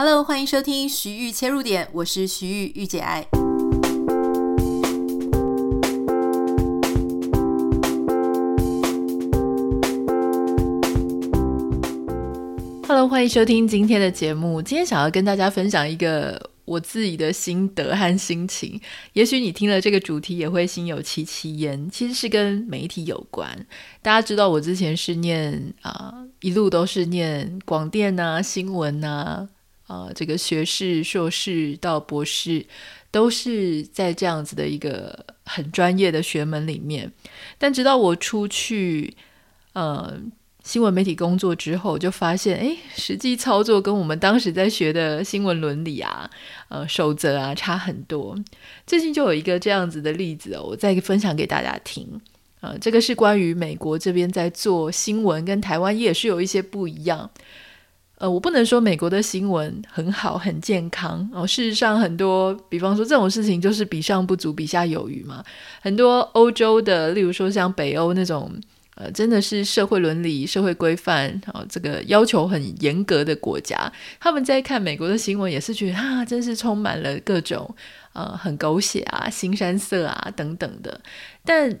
Hello，欢迎收听徐玉切入点，我是徐玉御姐爱。Hello，欢迎收听今天的节目。今天想要跟大家分享一个我自己的心得和心情。也许你听了这个主题也会心有戚戚焉。其实是跟媒体有关。大家知道我之前是念啊、一路都是念广电啊、新闻。啊、呃，这个学士、硕士到博士，都是在这样子的一个很专业的学门里面。但直到我出去，呃，新闻媒体工作之后，就发现，哎，实际操作跟我们当时在学的新闻伦理啊、呃，守则啊，差很多。最近就有一个这样子的例子哦，我再分享给大家听。呃，这个是关于美国这边在做新闻，跟台湾也是有一些不一样。呃，我不能说美国的新闻很好、很健康哦。事实上，很多，比方说这种事情，就是比上不足，比下有余嘛。很多欧洲的，例如说像北欧那种，呃，真的是社会伦理、社会规范啊、哦，这个要求很严格的国家，他们在看美国的新闻，也是觉得啊，真是充满了各种呃很狗血啊、新山色啊等等的。但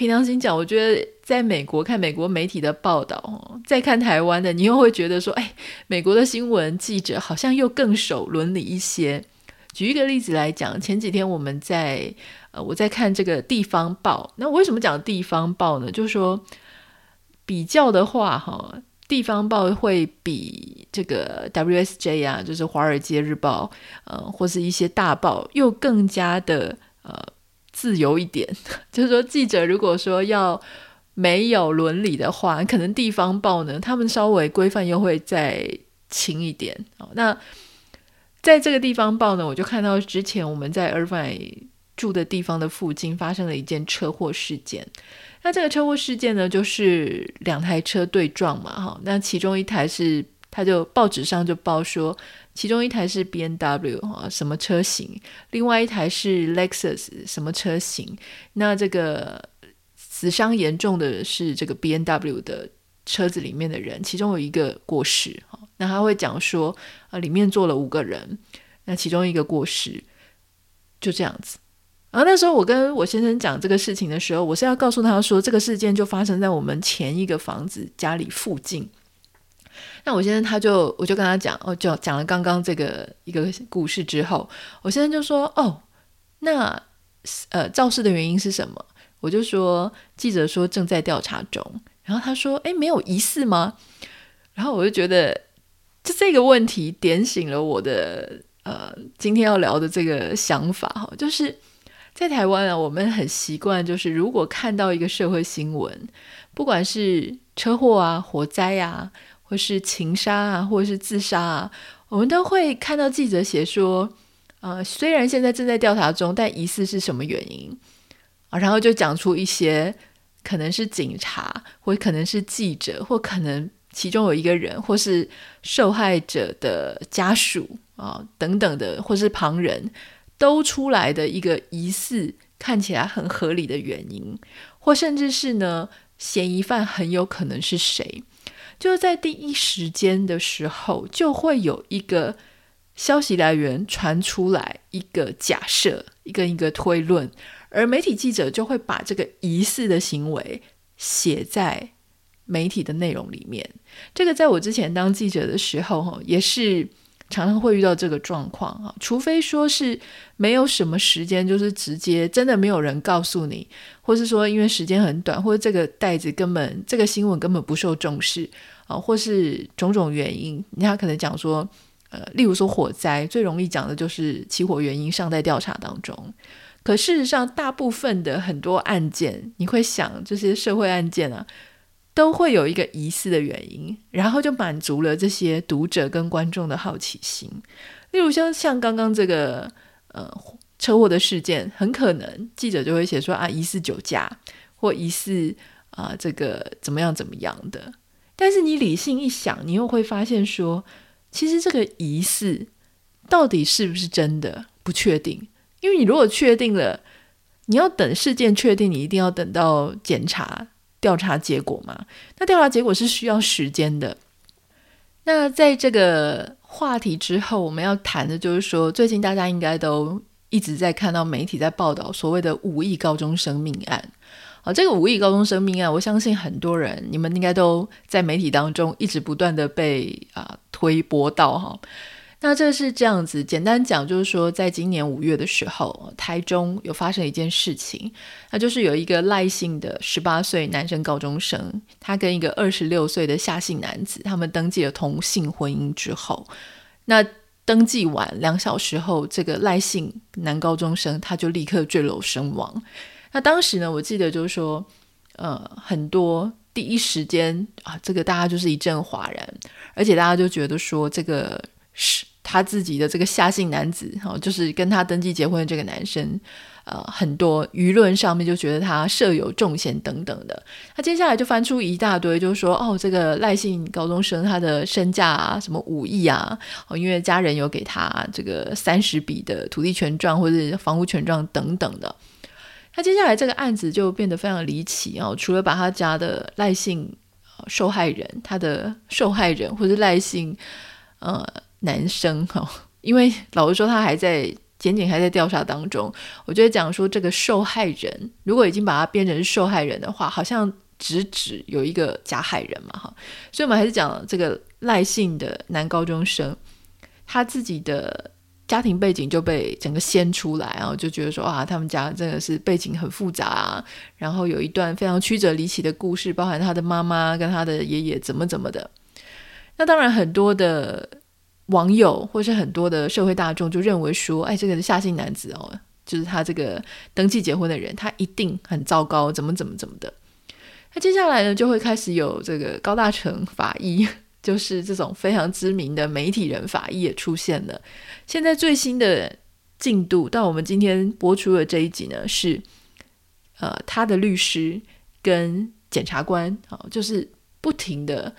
凭良心讲，我觉得。在美国看美国媒体的报道，再看台湾的，你又会觉得说，哎，美国的新闻记者好像又更守伦理一些。举一个例子来讲，前几天我们在呃，我在看这个地方报。那为什么讲地方报呢？就是说比较的话，哈，地方报会比这个 WSJ 啊，就是《华尔街日报》呃，或是一些大报，又更加的呃自由一点。就是说，记者如果说要没有伦理的话，可能地方报呢，他们稍微规范又会再轻一点。那在这个地方报呢，我就看到之前我们在 Irvine 住的地方的附近发生了一件车祸事件。那这个车祸事件呢，就是两台车对撞嘛，哈。那其中一台是，他就报纸上就报说，其中一台是 B N W 哈，什么车型，另外一台是 Lexus 什么车型。那这个。死伤严重的是这个 B N W 的车子里面的人，其中有一个过世。那他会讲说，啊，里面坐了五个人，那其中一个过世，就这样子。然后那时候我跟我先生讲这个事情的时候，我是要告诉他说，这个事件就发生在我们前一个房子家里附近。那我先生他就我就跟他讲，哦，就讲了刚刚这个一个故事之后，我先生就说，哦，那呃肇事的原因是什么？我就说，记者说正在调查中，然后他说：“哎，没有疑似吗？”然后我就觉得，就这个问题点醒了我的呃，今天要聊的这个想法哈，就是在台湾啊，我们很习惯，就是如果看到一个社会新闻，不管是车祸啊、火灾啊，或是情杀啊，或是自杀啊，我们都会看到记者写说，呃，虽然现在正在调查中，但疑似是什么原因。啊，然后就讲出一些可能是警察，或可能是记者，或可能其中有一个人，或是受害者的家属啊等等的，或是旁人都出来的一个疑似看起来很合理的原因，或甚至是呢，嫌疑犯很有可能是谁，就在第一时间的时候，就会有一个消息来源传出来一个假设，一个一个推论。而媒体记者就会把这个疑似的行为写在媒体的内容里面。这个在我之前当记者的时候，也是常常会遇到这个状况啊。除非说是没有什么时间，就是直接真的没有人告诉你，或是说因为时间很短，或者这个袋子根本这个新闻根本不受重视啊，或是种种原因，人家可能讲说，呃，例如说火灾，最容易讲的就是起火原因尚在调查当中。可事实上，大部分的很多案件，你会想这些社会案件啊，都会有一个疑似的原因，然后就满足了这些读者跟观众的好奇心。例如像像刚刚这个呃车祸的事件，很可能记者就会写说啊，疑似酒驾或疑似啊这个怎么样怎么样的。但是你理性一想，你又会发现说，其实这个疑似到底是不是真的，不确定。因为你如果确定了，你要等事件确定，你一定要等到检查调查结果嘛。那调查结果是需要时间的。那在这个话题之后，我们要谈的就是说，最近大家应该都一直在看到媒体在报道所谓的五亿高中生命案。啊，这个五亿高中生命案，我相信很多人你们应该都在媒体当中一直不断的被啊推播到哈。那这是这样子，简单讲就是说，在今年五月的时候，台中有发生一件事情，那就是有一个赖姓的十八岁男生高中生，他跟一个二十六岁的夏姓男子，他们登记了同性婚姻之后，那登记完两小时后，这个赖姓男高中生他就立刻坠楼身亡。那当时呢，我记得就是说，呃，很多第一时间啊，这个大家就是一阵哗然，而且大家就觉得说，这个是。他自己的这个夏姓男子，哈，就是跟他登记结婚的这个男生，呃，很多舆论上面就觉得他设有重嫌等等的。他接下来就翻出一大堆，就是说，哦，这个赖姓高中生他的身价啊，什么五亿啊，哦，因为家人有给他这个三十笔的土地权状或者房屋权状等等的。他接下来这个案子就变得非常离奇，哦，除了把他家的赖姓受害人，他的受害人或者赖姓，呃。男生哈，因为老实说，他还在检警还在调查当中。我觉得讲说这个受害人，如果已经把他变成受害人的话，好像直指有一个假害人嘛哈。所以，我们还是讲这个赖姓的男高中生，他自己的家庭背景就被整个掀出来，然后就觉得说啊，他们家真的是背景很复杂啊，然后有一段非常曲折离奇的故事，包含他的妈妈跟他的爷爷怎么怎么的。那当然很多的。网友或是很多的社会大众就认为说，哎，这个夏姓男子哦，就是他这个登记结婚的人，他一定很糟糕，怎么怎么怎么的。那接下来呢，就会开始有这个高大成法医，就是这种非常知名的媒体人法医也出现了。现在最新的进度到我们今天播出的这一集呢，是呃他的律师跟检察官啊、就是不停的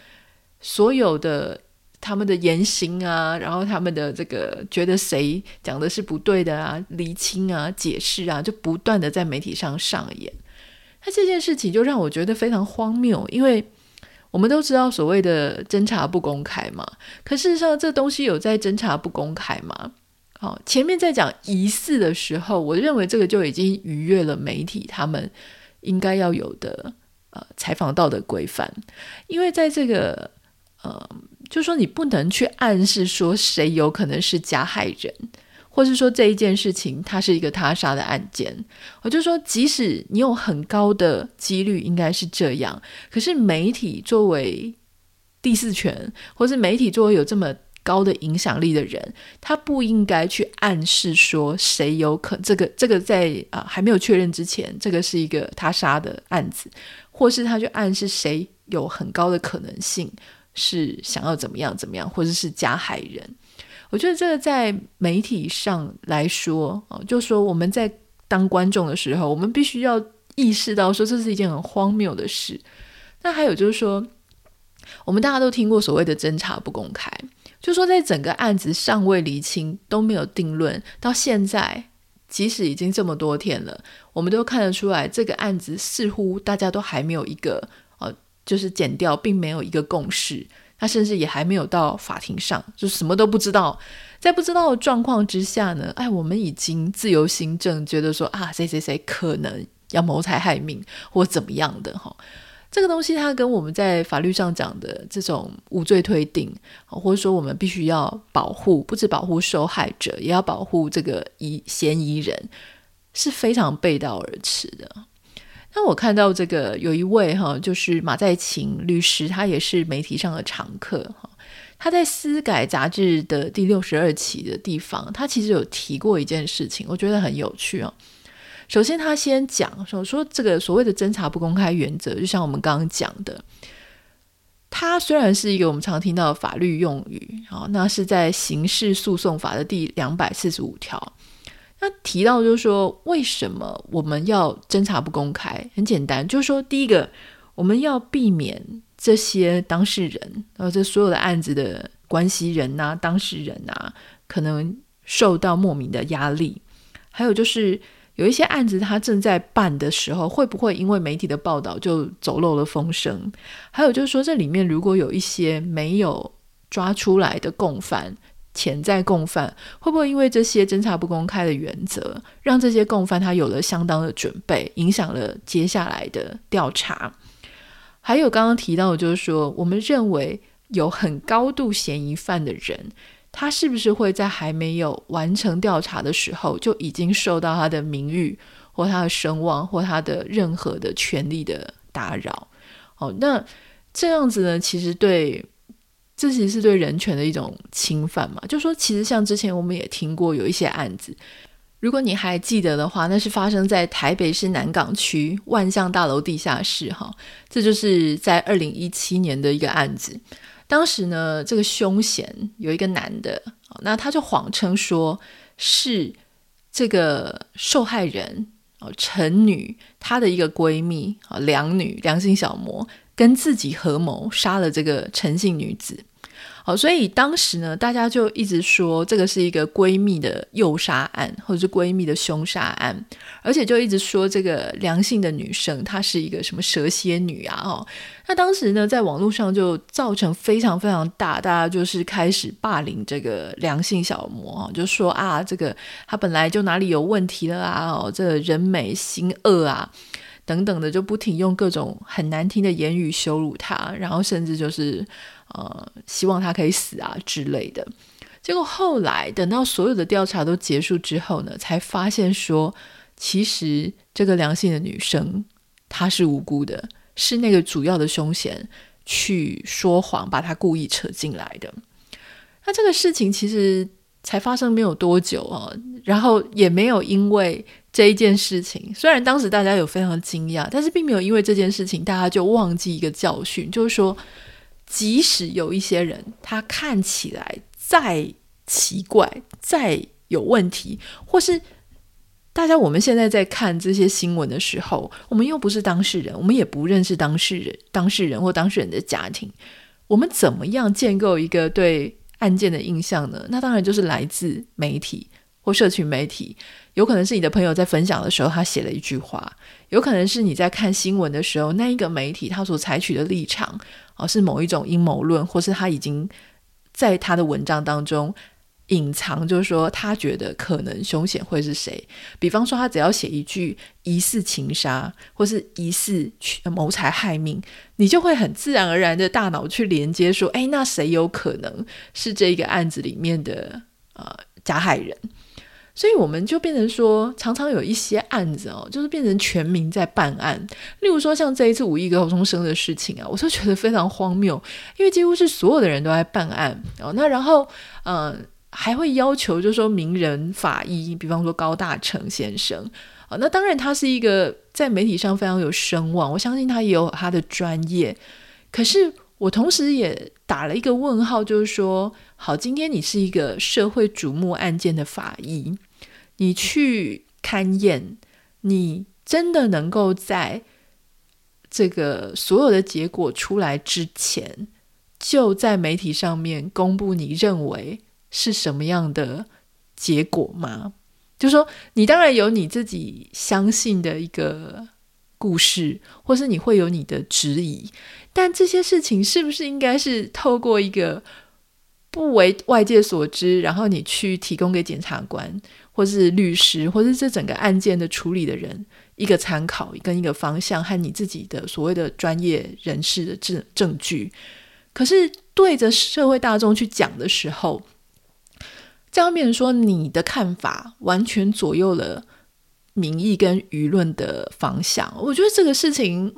所有的。他们的言行啊，然后他们的这个觉得谁讲的是不对的啊，厘清啊，解释啊，就不断的在媒体上上演。那这件事情就让我觉得非常荒谬，因为我们都知道所谓的侦查不公开嘛，可事实上这东西有在侦查不公开吗？好，前面在讲疑似的时候，我认为这个就已经逾越了媒体他们应该要有的呃采访道德规范，因为在这个呃。就是说，你不能去暗示说谁有可能是加害人，或是说这一件事情它是一个他杀的案件。我就说，即使你有很高的几率应该是这样，可是媒体作为第四权，或是媒体作为有这么高的影响力的人，他不应该去暗示说谁有可这个这个在啊、还没有确认之前，这个是一个他杀的案子，或是他去暗示谁有很高的可能性。是想要怎么样怎么样，或者是加害人？我觉得这个在媒体上来说啊，就说我们在当观众的时候，我们必须要意识到说这是一件很荒谬的事。那还有就是说，我们大家都听过所谓的侦查不公开，就说在整个案子尚未厘清、都没有定论，到现在，即使已经这么多天了，我们都看得出来，这个案子似乎大家都还没有一个。就是检调，并没有一个共识，他甚至也还没有到法庭上，就什么都不知道。在不知道的状况之下呢，哎，我们已经自由心证，觉得说啊，谁谁谁可能要谋财害命或怎么样的哈。这个东西它跟我们在法律上讲的这种无罪推定，或者说我们必须要保护，不止保护受害者，也要保护这个疑嫌疑人，是非常背道而驰的。那我看到这个有一位哈，就是马在勤律师，他也是媒体上的常客哈。他在《司改》杂志的第六十二期的地方，他其实有提过一件事情，我觉得很有趣哦。首先，他先讲说说这个所谓的侦查不公开原则，就像我们刚刚讲的，它虽然是一个我们常听到的法律用语，好，那是在《刑事诉讼法》的第两百四十五条。那提到就是说，为什么我们要侦查不公开？很简单，就是说，第一个，我们要避免这些当事人，然后这所有的案子的关系人呐、当事人呐、可能受到莫名的压力。还有就是，有一些案子他正在办的时候，会不会因为媒体的报道就走漏了风声？还有就是说，这里面如果有一些没有抓出来的共犯、潜在共犯，会不会因为这些侦查不公开的原则，让这些共犯他有了相当的准备，影响了接下来的调查？还有刚刚提到的，就是说，我们认为有很高度嫌疑犯的人，他是不是会在还没有完成调查的时候，就已经受到他的名誉或他的声望或他的任何的权利的打扰？哦，那这样子呢，其实对。这其实是对人权的一种侵犯嘛？就说其实像之前我们也听过有一些案子，如果你还记得的话，那是发生在台北市南港区万象大楼地下室哈。这就是在二零一七年的一个案子。当时呢，这个凶嫌有一个男的，那他就谎称说是这个受害人哦陈女她的一个闺蜜啊良女良心小魔跟自己合谋杀了这个陈姓女子。好，所以当时呢，大家就一直说这个是一个闺蜜的诱杀案，或者是闺蜜的凶杀案，而且就一直说这个良性的女生她是一个什么蛇蝎女啊，哦，那当时呢，在网络上就造成非常非常大，大家就是开始霸凌这个良性小魔，就说啊，这个她本来就哪里有问题了啊，哦，这个人美心恶啊。等等的，就不停用各种很难听的言语羞辱他，然后甚至就是呃，希望他可以死啊之类的。结果后来等到所有的调查都结束之后呢，才发现说，其实这个良性的女生她是无辜的，是那个主要的凶嫌去说谎，把她故意扯进来的。那这个事情其实才发生没有多久啊，然后也没有因为。这一件事情，虽然当时大家有非常惊讶，但是并没有因为这件事情大家就忘记一个教训，就是说，即使有一些人他看起来再奇怪、再有问题，或是大家我们现在在看这些新闻的时候，我们又不是当事人，我们也不认识当事人、当事人或当事人的家庭，我们怎么样建构一个对案件的印象呢？那当然就是来自媒体或社群媒体。有可能是你的朋友在分享的时候，他写了一句话；有可能是你在看新闻的时候，那一个媒体他所采取的立场，哦，是某一种阴谋论，或是他已经在他的文章当中隐藏，就是说他觉得可能凶险会是谁。比方说，他只要写一句疑似情杀，或是疑似谋财害命，你就会很自然而然的大脑去连接说，哎，那谁有可能是这个案子里面的呃加害人？所以我们就变成说，常常有一些案子哦，就是变成全民在办案。例如说，像这一次五亿高中生的事情啊，我就觉得非常荒谬，因为几乎是所有的人都在办案哦。那然后，嗯、还会要求，就是说名人法医，比方说高大成先生啊、哦。那当然，他是一个在媒体上非常有声望，我相信他也有他的专业。可是，我同时也打了一个问号，就是说，好，今天你是一个社会瞩目案件的法医，你去勘验，你真的能够在这个所有的结果出来之前，就在媒体上面公布你认为是什么样的结果吗？就说，你当然有你自己相信的一个故事，或是你会有你的质疑。但这些事情是不是应该是透过一个不为外界所知，然后你去提供给检察官，或是律师，或是这整个案件的处理的人一个参考跟一个方向，和你自己的所谓的专业人士的证证据？可是对着社会大众去讲的时候，这样变成说你的看法完全左右了民意跟舆论的方向。我觉得这个事情。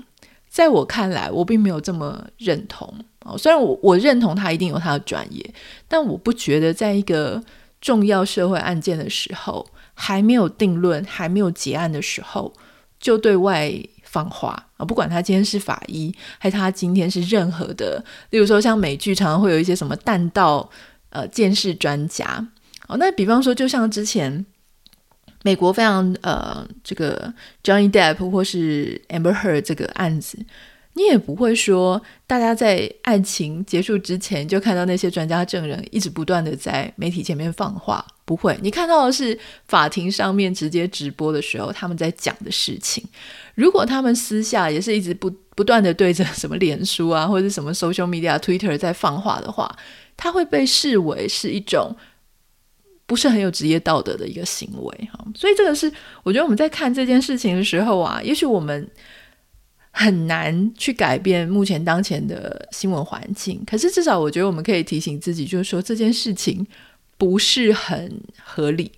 在我看来，我并没有这么认同哦。虽然我我认同他一定有他的专业，但我不觉得在一个重要社会案件的时候，还没有定论、还没有结案的时候，就对外放话啊！不管他今天是法医，还是他今天是任何的，例如说像美剧常常会有一些什么弹道呃鉴识专家哦。那比方说，就像之前。美国非常呃，这个 Johnny Depp 或是 Amber Heard 这个案子，你也不会说大家在案情结束之前就看到那些专家证人一直不断的在媒体前面放话，不会，你看到的是法庭上面直接直播的时候他们在讲的事情。如果他们私下也是一直不不断的对着什么脸书啊或者什么 social media Twitter 在放话的话，它会被视为是一种不是很有职业道德的一个行为哈。所以这个是我觉得我们在看这件事情的时候啊，也许我们很难去改变目前当前的新闻环境，可是至少我觉得我们可以提醒自己，就是说这件事情不是很合理。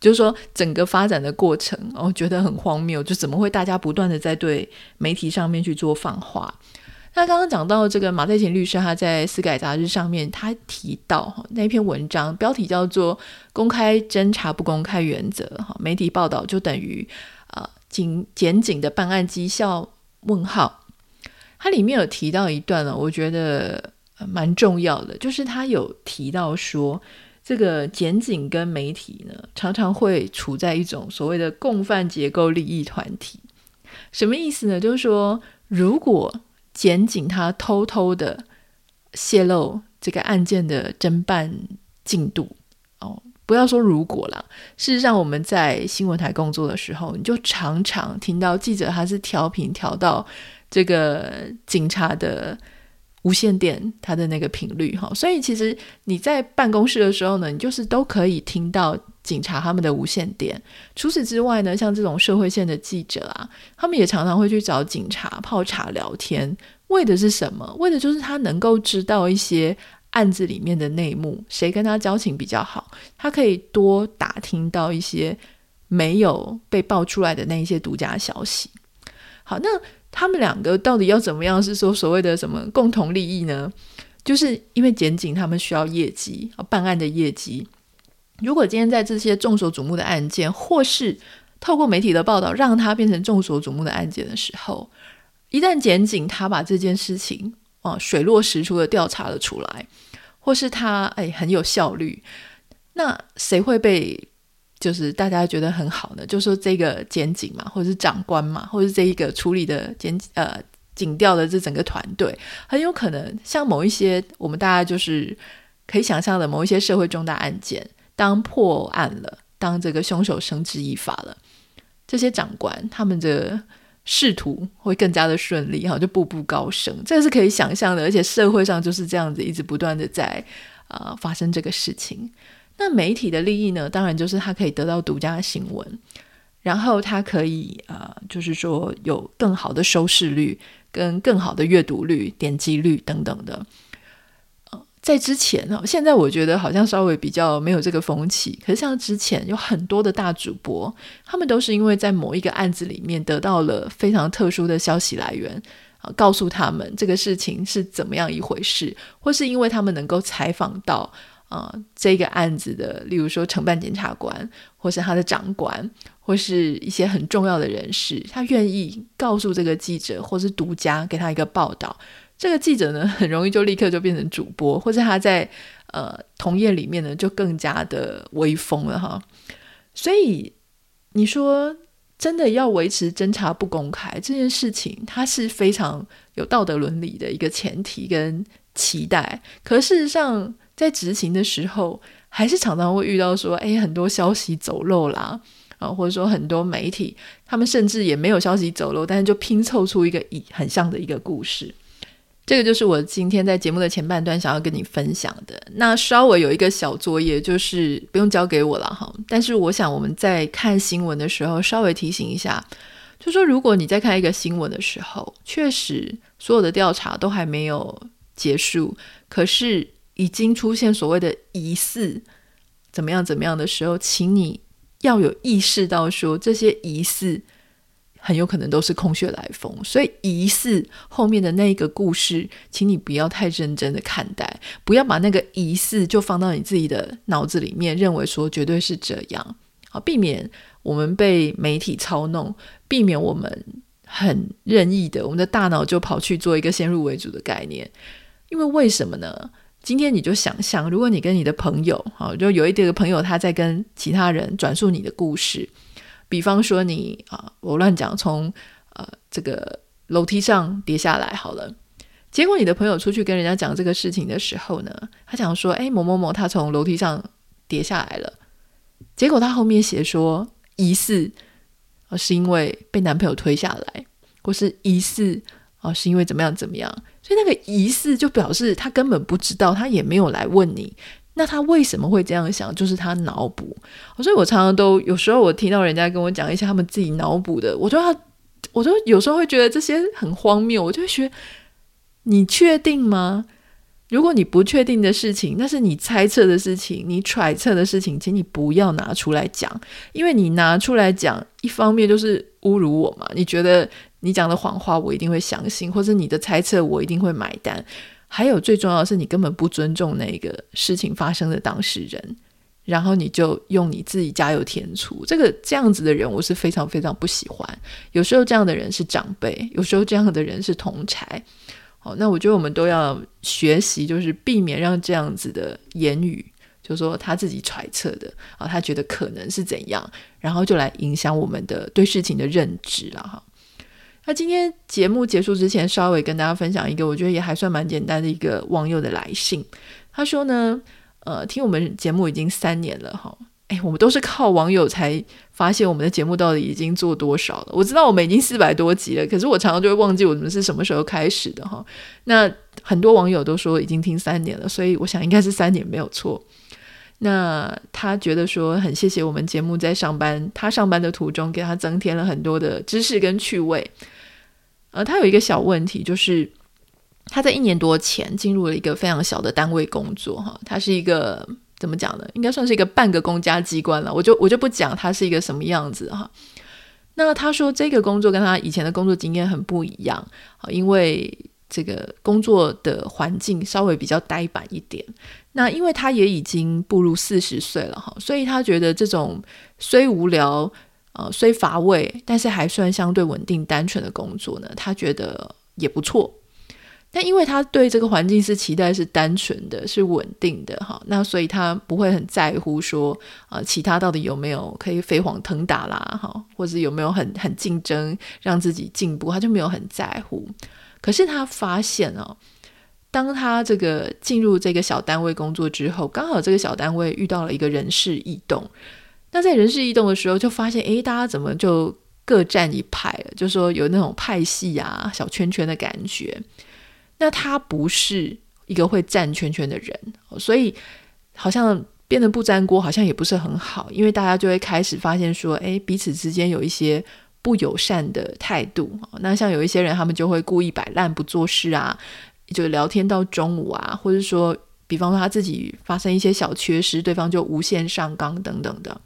就是说，整个发展的过程，我、哦、觉得很荒谬，就怎么会大家不断的在对媒体上面去做放话？那刚刚讲到这个马再勤律师，他在私改杂志上面，他提到那篇文章标题叫做《公开侦查不公开原则》，哈，媒体报道就等于啊警检警的办案绩效？问号。它里面有提到一段呢，我觉得蛮重要的，就是他有提到说。这个检警跟媒体呢，常常会处在一种所谓的共犯结构利益团体。什么意思呢？就是说，如果检警他偷偷的泄露这个案件的侦办进度，哦，不要说如果啦，事实上我们在新闻台工作的时候，你就常常听到记者他是调频调到这个警察的。无线电他的那个频率哈，所以其实你在办公室的时候呢，你就是都可以听到警察他们的无线电。除此之外呢，像这种社会线的记者啊，他们也常常会去找警察泡茶聊天，为的是什么？为的就是他能够知道一些案子里面的内幕，谁跟他交情比较好，他可以多打听到一些没有被爆出来的那一些独家消息。好，那。他们两个到底要怎么样？是说所谓的什么共同利益呢？就是因为检警他们需要业绩，办案的业绩。如果今天在这些众所瞩目的案件，或是透过媒体的报道让它变成众所瞩目的案件的时候，一旦检警他把这件事情啊水落石出的调查了出来，或是他哎很有效率，那谁会被？就是大家觉得很好呢，就说这个检警嘛，或者是长官嘛，或者是这一个处理的检呃警调的这整个团队，很有可能像某一些我们大家就是可以想象的某一些社会重大案件，当破案了，当这个凶手绳之以法了，这些长官他们的仕途会更加的顺利哈，就步步高升，这是可以想象的，而且社会上就是这样子一直不断的在啊、发生这个事情。那媒体的利益呢？当然就是他可以得到独家新闻，然后他可以啊、就是说有更好的收视率、跟更好的阅读率、点击率等等的。在之前呢，现在我觉得好像稍微比较没有这个风气。可是像之前有很多的大主播，他们都是因为在某一个案子里面得到了非常特殊的消息来源、告诉他们这个事情是怎么样一回事，或是因为他们能够采访到。啊、呃，这个案子的，例如说承办检察官，或是他的长官，或是一些很重要的人士，他愿意告诉这个记者，或是独家给他一个报道。这个记者呢，很容易就立刻就变成主播，或者他在呃同业里面呢，就更加的威风了哈。所以你说真的要维持侦查不公开这件事情，它是非常有道德伦理的一个前提跟期待。可事实上，在执行的时候，还是常常会遇到说，哎，很多消息走漏啦，啊，或者说很多媒体，他们甚至也没有消息走漏，但是就拼凑出一个一很像的一个故事。这个就是我今天在节目的前半段想要跟你分享的。那稍微有一个小作业，就是不用交给我了哈。但是我想我们在看新闻的时候，稍微提醒一下，就说如果你在看一个新闻的时候，确实所有的调查都还没有结束，可是。已经出现所谓的疑似怎么样怎么样的时候，请你要有意识到说，这些疑似很有可能都是空穴来风。所以疑似后面的那一个故事，请你不要太认真的看待，不要把那个疑似就放到你自己的脑子里面，认为说绝对是这样。好，避免我们被媒体操弄，避免我们很任意的，我们的大脑就跑去做一个先入为主的概念。因为为什么呢？今天你就想象，如果你跟你的朋友，好，就有一个朋友他在跟其他人转述你的故事，比方说你啊，我乱讲，从呃这个楼梯上跌下来好了，结果你的朋友出去跟人家讲这个事情的时候呢，他讲说，哎，某某某他从楼梯上跌下来了，结果他后面写说疑似是因为被男朋友推下来，或是疑似啊是因为怎么样怎么样。所以那个疑似就表示他根本不知道，他也没有来问你。那他为什么会这样想？就是他脑补。所以我常常都有时候我听到人家跟我讲一些他们自己脑补的，我就要，我就有时候会觉得这些很荒谬。我就会觉得，你确定吗？如果你不确定的事情，那是你猜测的事情，你揣测的事情，请你不要拿出来讲，因为你拿出来讲，一方面就是侮辱我嘛。你觉得你讲的谎话，我一定会相信，或者你的猜测，我一定会买单。还有最重要的是，你根本不尊重那个事情发生的当事人，然后你就用你自己加油添醋。这个这样子的人，我是非常非常不喜欢。有时候这样的人是长辈，有时候这样的人是同侪。好，那我觉得我们都要学习，就是避免让这样子的言语，就是说他自己揣测的啊，他觉得可能是怎样，然后就来影响我们的对事情的认知了哈。那今天节目结束之前，稍微跟大家分享一个，我觉得也还算蛮简单的一个网友的来信。他说呢，呃，听我们节目已经三年了哈。哎，我们都是靠网友才发现我们的节目到底已经做多少了。我知道我们已经四百多集了，可是我常常就会忘记我们是什么时候开始的哈。那很多网友都说已经听三年了，所以我想应该是三年没有错。那他觉得说很谢谢我们节目在上班，他上班的途中给他增添了很多的知识跟趣味。呃，他有一个小问题，就是他在一年多前进入了一个非常小的单位工作哈，他是一个。怎么讲呢？应该算是一个半个公家机关了。我就我就不讲他是一个什么样子哈。那他说这个工作跟他以前的工作经验很不一样啊，因为这个工作的环境稍微比较呆板一点。那因为他也已经步入四十岁了哈，所以他觉得这种虽无聊呃虽乏味，但是还算相对稳定单纯的工作呢，他觉得也不错。但因为他对这个环境是期待是单纯的，是稳定的哈，那所以他不会很在乎说啊、其他到底有没有可以飞黄腾达啦哈，或者有没有很很竞争让自己进步，他就没有很在乎。可是他发现哦，当他这个进入这个小单位工作之后，刚好这个小单位遇到了一个人事异动，那在人事异动的时候，就发现诶，大家怎么就各站一派了？就说有那种派系啊、小圈圈的感觉。那他不是一个会站圈圈的人，所以好像变得不粘锅，好像也不是很好，因为大家就会开始发现说，哎，彼此之间有一些不友善的态度。那像有一些人，他们就会故意摆烂不做事啊，就聊天到中午啊，或者说，比方说他自己发生一些小缺失，对方就无限上纲等等的。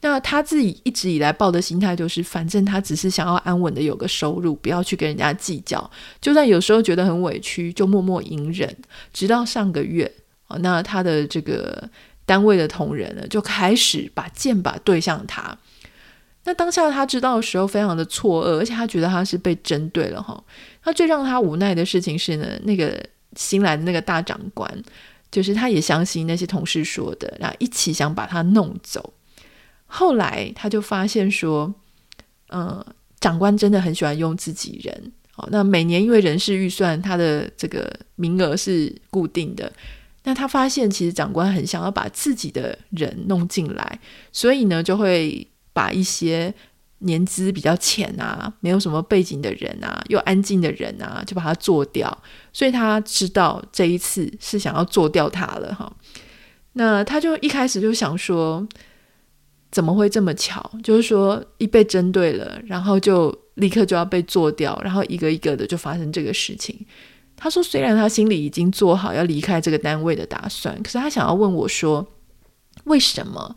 那他自己一直以来抱的心态就是，反正他只是想要安稳的有个收入，不要去跟人家计较。就算有时候觉得很委屈，就默默隐忍。直到上个月，那他的这个单位的同仁呢，就开始把剑把对向他。那当下他知道的时候，非常的错愕，而且他觉得他是被针对了哈。那最让他无奈的事情是呢，那个新来的那个大长官，就是他也相信那些同事说的，然后一起想把他弄走。后来他就发现说，嗯、呃，长官真的很喜欢用自己人。哦，那每年因为人事预算，他的这个名额是固定的。那他发现其实长官很想要把自己的人弄进来，所以呢，就会把一些年资比较浅啊、没有什么背景的人啊、又安静的人啊，就把他做掉。所以他知道这一次是想要做掉他了哈。那他就一开始就想说。怎么会这么巧？就是说，一被针对了，然后就立刻就要被做掉，然后一个一个的就发生这个事情。他说，虽然他心里已经做好要离开这个单位的打算，可是他想要问我说，为什么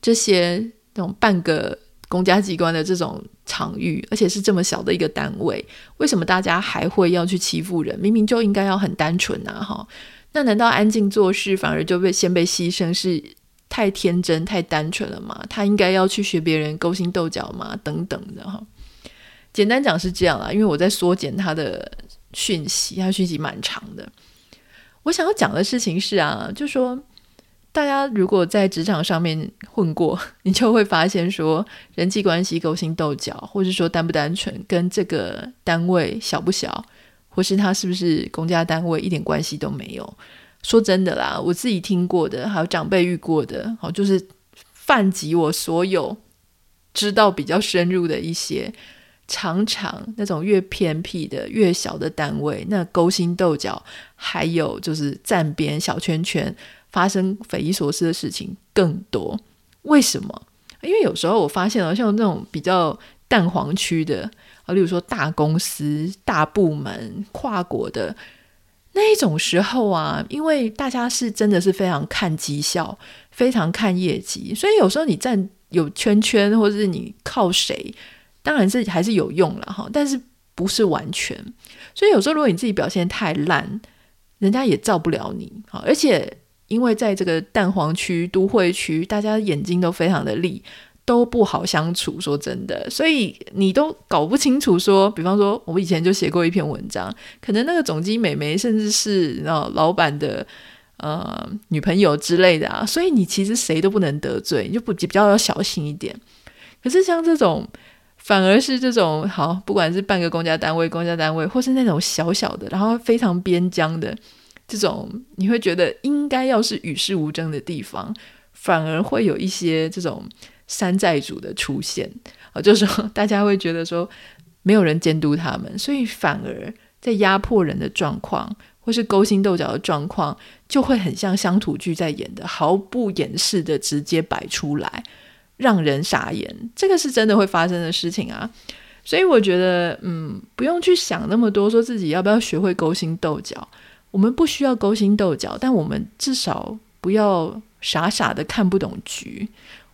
这些那种半个公家机关的这种场域，而且是这么小的一个单位，为什么大家还会要去欺负人？明明就应该要很单纯啊！哈，那难道安静做事反而就被先被牺牲是？太天真、太单纯了嘛？他应该要去学别人勾心斗角嘛？等等的哈。简单讲是这样啦，因为我在缩减他的讯息，他讯息蛮长的。我想要讲的事情是啊，就说大家如果在职场上面混过，你就会发现说人际关系勾心斗角，或是说单不单纯，跟这个单位小不小，或是他是不是公家单位，一点关系都没有。说真的啦，我自己听过的，还有长辈遇过的，好，就是泛及我所有知道比较深入的一些常常那种越偏僻的、越小的单位，那勾心斗角，还有就是站边小圈圈，发生匪夷所思的事情更多。为什么？因为有时候我发现，好像那种比较蛋黄区的啊，例如说大公司、大部门、跨国的那一种时候啊，因为大家是真的是非常看绩效，非常看业绩，所以有时候你站有圈圈，或者是你靠谁。当然是还是有用了哈，但是不是完全。所以有时候如果你自己表现太烂，人家也照不了你啊。而且因为在这个蛋黄区、都会区，大家眼睛都非常的利，都不好相处。说真的，所以你都搞不清楚说，比方说，我们以前就写过一篇文章，可能那个总机美眉，甚至是老老板的呃女朋友之类的啊，所以你其实谁都不能得罪，你就不比较要小心一点。可是像这种。反而是这种好，不管是半个公家单位、公家单位，或是那种小小的，然后非常边疆的这种，你会觉得应该要是与世无争的地方，反而会有一些这种山寨主的出现啊，就是说大家会觉得说没有人监督他们，所以反而在压迫人的状况，或是勾心斗角的状况，就会很像乡土剧在演的，毫不掩饰的直接摆出来。让人傻眼，这个是真的会发生的事情啊！所以我觉得，嗯，不用去想那么多，说自己要不要学会勾心斗角。我们不需要勾心斗角，但我们至少不要傻傻的看不懂局。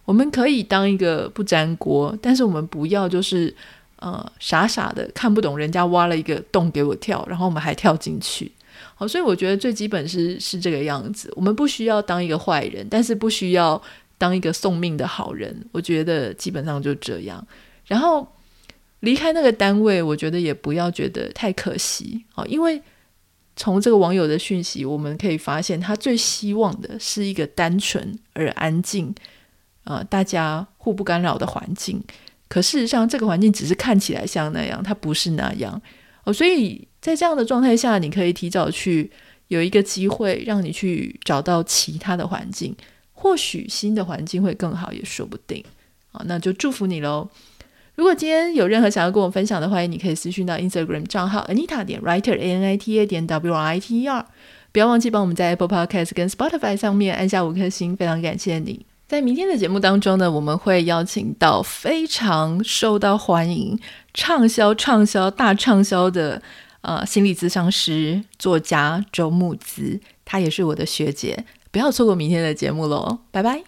我们可以当一个不粘锅，但是我们不要就是呃傻傻的看不懂人家挖了一个洞给我跳，然后我们还跳进去。好，所以我觉得最基本是是这个样子。我们不需要当一个坏人，但是不需要。当一个送命的好人，我觉得基本上就这样。然后离开那个单位，我觉得也不要觉得太可惜好，因为从这个网友的讯息，我们可以发现，他最希望的是一个单纯而安静啊，大家互不干扰的环境。可事实上，这个环境只是看起来像那样，它不是那样哦。所以在这样的状态下，你可以提早去有一个机会，让你去找到其他的环境。或许新的环境会更好，也说不定。好，那就祝福你喽。如果今天有任何想要跟我分享的，欢迎你可以私讯到 Instagram 账号 Anita 点 Writer A N I T A 点 W R I T E R。不要忘记帮我们在 Apple Podcast 跟 Spotify 上面按下五颗星，非常感谢你。在明天的节目当中呢，我们会邀请到非常受到欢迎、畅销、畅销、大畅销的呃心理咨商师作家周慕姿，她也是我的学姐。不要错过明天的节目喽，拜拜。